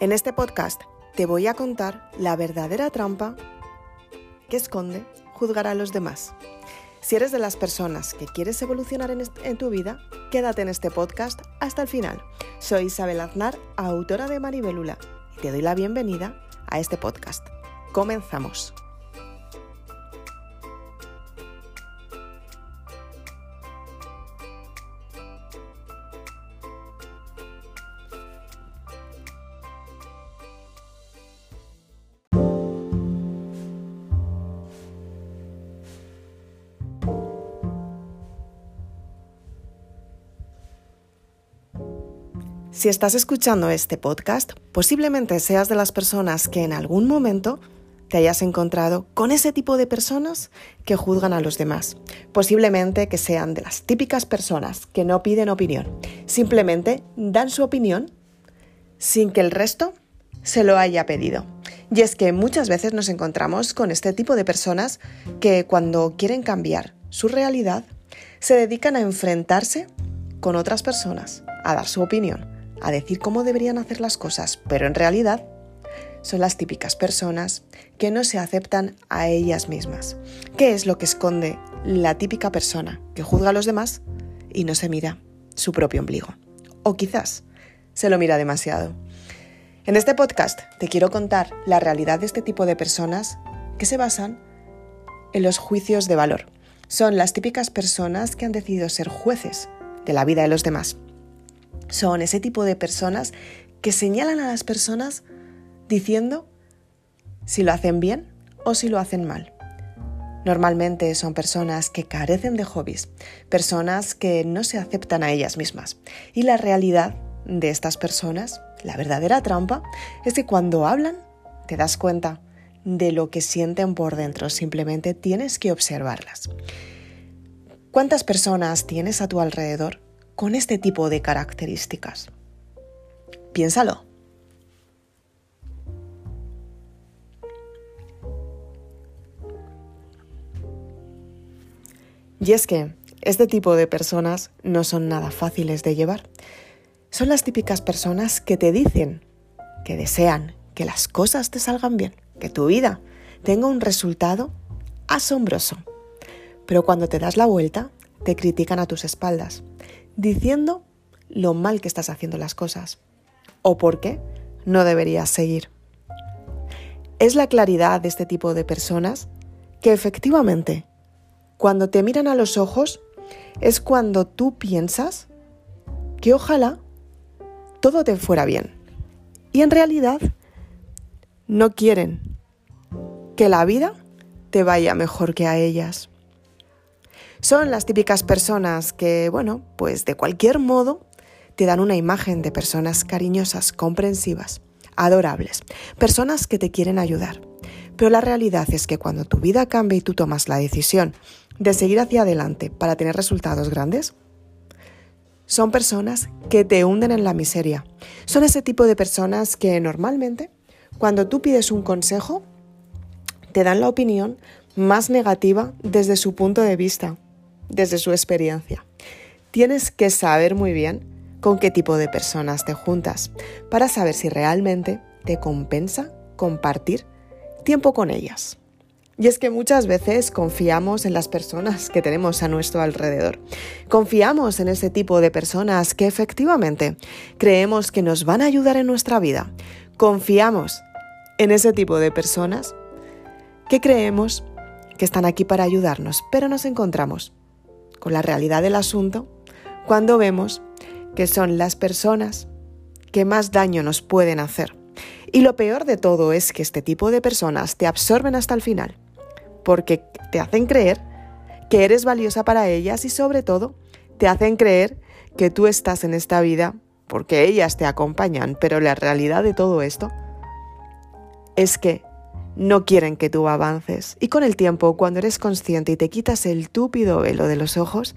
En este podcast te voy a contar la verdadera trampa que esconde juzgar a los demás. Si eres de las personas que quieres evolucionar en, tu vida, quédate en este podcast hasta el final. Soy Isabel Aznar, autora de Maribelula, y te doy la bienvenida a este podcast. Comenzamos. Si estás escuchando este podcast, posiblemente seas de las personas que en algún momento te hayas encontrado con ese tipo de personas que juzgan a los demás. Posiblemente que sean de las típicas personas que no piden opinión, simplemente dan su opinión sin que el resto se lo haya pedido. Y es que muchas veces nos encontramos con este tipo de personas que cuando quieren cambiar su realidad, se dedican a enfrentarse con otras personas, a dar su opinión a decir cómo deberían hacer las cosas, pero en realidad son las típicas personas que no se aceptan a ellas mismas. ¿Qué es lo que esconde la típica persona que juzga a los demás y no se mira su propio ombligo? O quizás se lo mira demasiado. En este podcast te quiero contar la realidad de este tipo de personas que se basan en los juicios de valor. Son las típicas personas que han decidido ser jueces de la vida de los demás son ese tipo de personas que señalan a las personas diciendo si lo hacen bien o si lo hacen mal. Normalmente son personas que carecen de hobbies, personas que no se aceptan a ellas mismas. Y la realidad de estas personas, la verdadera trampa, es que cuando hablan te das cuenta de lo que sienten por dentro, simplemente tienes que observarlas. ¿Cuántas personas tienes a tu alrededor con este tipo de características? Piénsalo. Y es que este tipo de personas no son nada fáciles de llevar. Son las típicas personas que te dicen que desean que las cosas te salgan bien, que tu vida tenga un resultado asombroso. Pero cuando te das la vuelta, te critican a tus espaldas diciendo lo mal que estás haciendo las cosas o por qué no deberías seguir. Es la claridad de este tipo de personas que efectivamente, cuando te miran a los ojos, es cuando tú piensas que ojalá todo te fuera bien. Y en realidad no quieren que la vida te vaya mejor que a ellas. Son las típicas personas que, bueno, pues de cualquier modo te dan una imagen de personas cariñosas, comprensivas, adorables, personas que te quieren ayudar. Pero la realidad es que cuando tu vida cambia y tú tomas la decisión de seguir hacia adelante para tener resultados grandes, son personas que te hunden en la miseria. Son ese tipo de personas que normalmente, cuando tú pides un consejo, te dan la opinión más negativa desde su punto de vista desde su experiencia. Tienes que saber muy bien con qué tipo de personas te juntas para saber si realmente te compensa compartir tiempo con ellas. Y es que muchas veces confiamos en las personas que tenemos a nuestro alrededor. Confiamos en ese tipo de personas que efectivamente creemos que nos van a ayudar en nuestra vida. Confiamos en ese tipo de personas que creemos que están aquí para ayudarnos, pero nos encontramos con la realidad del asunto cuando vemos que son las personas que más daño nos pueden hacer. Y lo peor de todo es que este tipo de personas te absorben hasta el final, porque te hacen creer que eres valiosa para ellas y sobre todo te hacen creer que tú estás en esta vida porque ellas te acompañan, pero la realidad de todo esto es que no quieren que tú avances. Y con el tiempo, cuando eres consciente y te quitas el túpido velo de los ojos,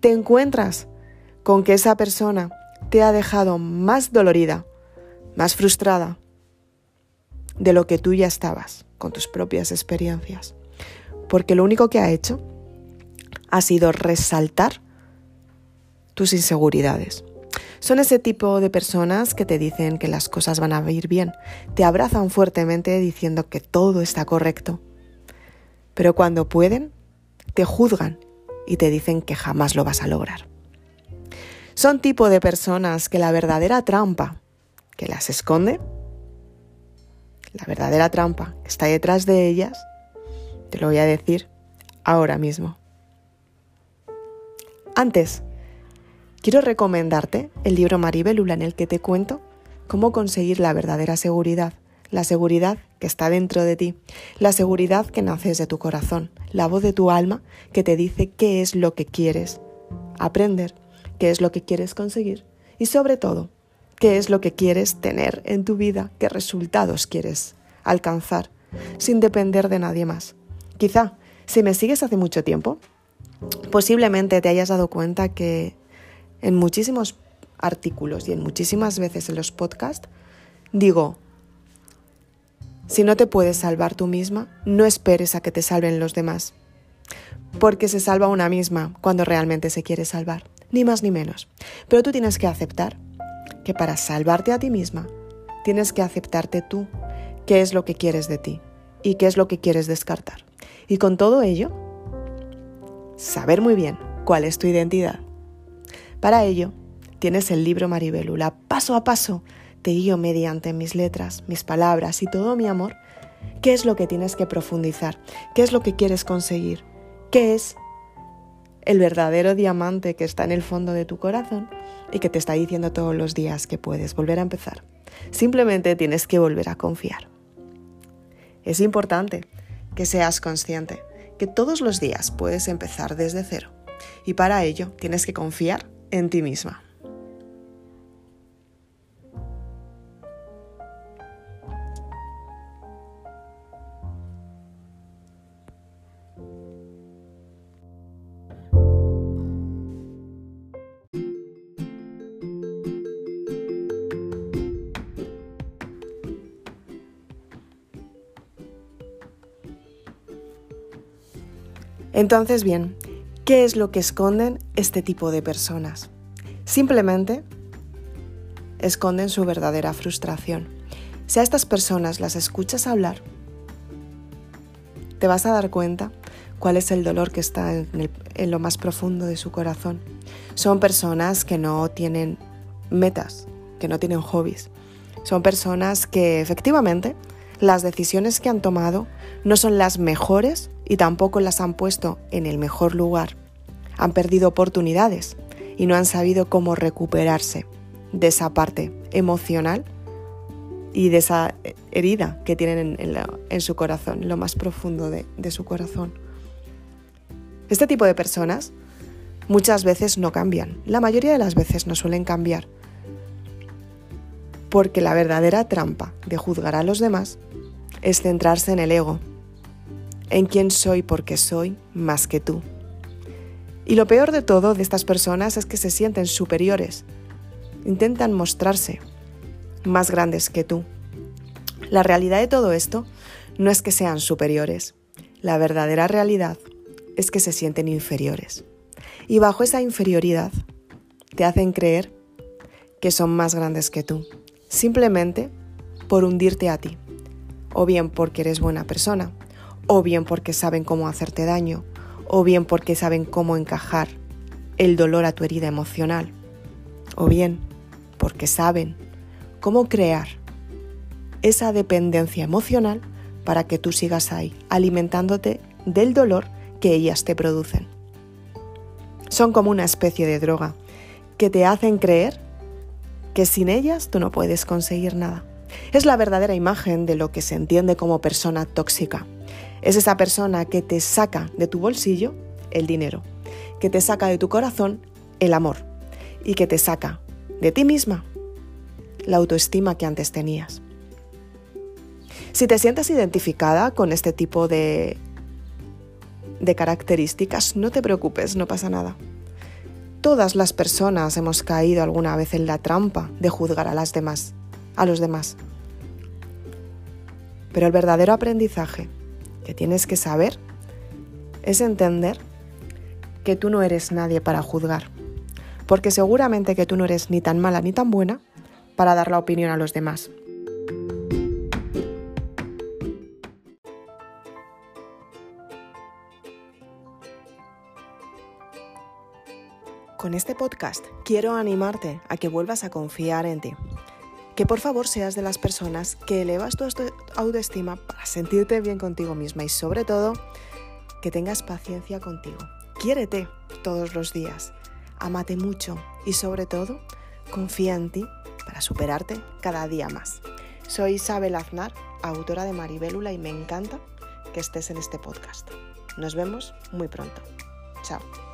te encuentras con que esa persona te ha dejado más dolorida, más frustrada de lo que tú ya estabas con tus propias experiencias. Porque lo único que ha hecho ha sido resaltar tus inseguridades. Son ese tipo de personas que te dicen que las cosas van a ir bien, te abrazan fuertemente diciendo que todo está correcto. Pero cuando pueden, te juzgan y te dicen que jamás lo vas a lograr. Son tipo de personas que la verdadera trampa que las esconde, la verdadera trampa que está detrás de ellas, te lo voy a decir ahora mismo. Antes, quiero recomendarte el libro Maribelula en el que te cuento cómo conseguir la verdadera seguridad, la seguridad que está dentro de ti, la seguridad que nace de tu corazón, la voz de tu alma que te dice qué es lo que quieres aprender, qué es lo que quieres conseguir y sobre todo, qué es lo que quieres tener en tu vida, qué resultados quieres alcanzar, sin depender de nadie más. Quizá, si me sigues hace mucho tiempo, posiblemente te hayas dado cuenta que en muchísimos artículos y en muchísimas veces en los podcasts digo, si no te puedes salvar tú misma, no esperes a que te salven los demás, porque se salva una misma cuando realmente se quiere salvar, ni más ni menos. Pero tú tienes que aceptar que para salvarte a ti misma, tienes que aceptarte tú, qué es lo que quieres de ti y qué es lo que quieres descartar. Y con todo ello, saber muy bien cuál es tu identidad. Para ello, tienes el libro Maribelula, paso a paso, te guío mediante mis letras, mis palabras y todo mi amor, qué es lo que tienes que profundizar, qué es lo que quieres conseguir, qué es el verdadero diamante que está en el fondo de tu corazón y que te está diciendo todos los días que puedes volver a empezar. Simplemente tienes que volver a confiar. Es importante que seas consciente que todos los días puedes empezar desde cero y para ello tienes que confiar en ti misma. Entonces, bien, ¿qué es lo que esconden este tipo de personas? Simplemente esconden su verdadera frustración. Si a estas personas las escuchas hablar, te vas a dar cuenta cuál es el dolor que está en, en, lo más profundo de su corazón. Son personas que no tienen metas, que no tienen hobbies. Son personas que efectivamente las decisiones que han tomado no son las mejores y tampoco las han puesto en el mejor lugar. Han perdido oportunidades y no han sabido cómo recuperarse de esa parte emocional y de esa herida que tienen en, su corazón, lo más profundo de, su corazón. Este tipo de personas muchas veces no cambian, la mayoría de las veces no suelen cambiar, porque la verdadera trampa de juzgar a los demás es centrarse en el ego, en quién soy porque soy más que tú. Y lo peor de todo de estas personas es que se sienten superiores, intentan mostrarse más grandes que tú. La realidad de todo esto no es que sean superiores, la verdadera realidad es que se sienten inferiores. Y bajo esa inferioridad te hacen creer que son más grandes que tú, simplemente por hundirte a ti, o bien porque eres buena persona, o bien porque saben cómo hacerte daño, o bien porque saben cómo encajar el dolor a tu herida emocional, o bien porque saben cómo crear esa dependencia emocional para que tú sigas ahí, alimentándote del dolor que ellas te producen. Son como una especie de droga que te hacen creer que sin ellas tú no puedes conseguir nada. Es la verdadera imagen de lo que se entiende como persona tóxica. Es esa persona que te saca de tu bolsillo el dinero, que te saca de tu corazón el amor y que te saca de ti misma la autoestima que antes tenías. Si te sientes identificada con este tipo de, de características, no te preocupes, no pasa nada. Todas las personas hemos caído alguna vez en la trampa de juzgar a las demás, a los demás. Pero el verdadero aprendizaje que tienes que saber es entender que tú no eres nadie para juzgar, porque seguramente que tú no eres ni tan mala ni tan buena para dar la opinión a los demás. Con este podcast quiero animarte a que vuelvas a confiar en ti. Que por favor seas de las personas que elevas tu autoestima para sentirte bien contigo misma y sobre todo que tengas paciencia contigo. Quiérete todos los días, amate mucho y sobre todo confía en ti para superarte cada día más. Soy Isabel Aznar, autora de Maribélula y me encanta que estés en este podcast. Nos vemos muy pronto. Chao.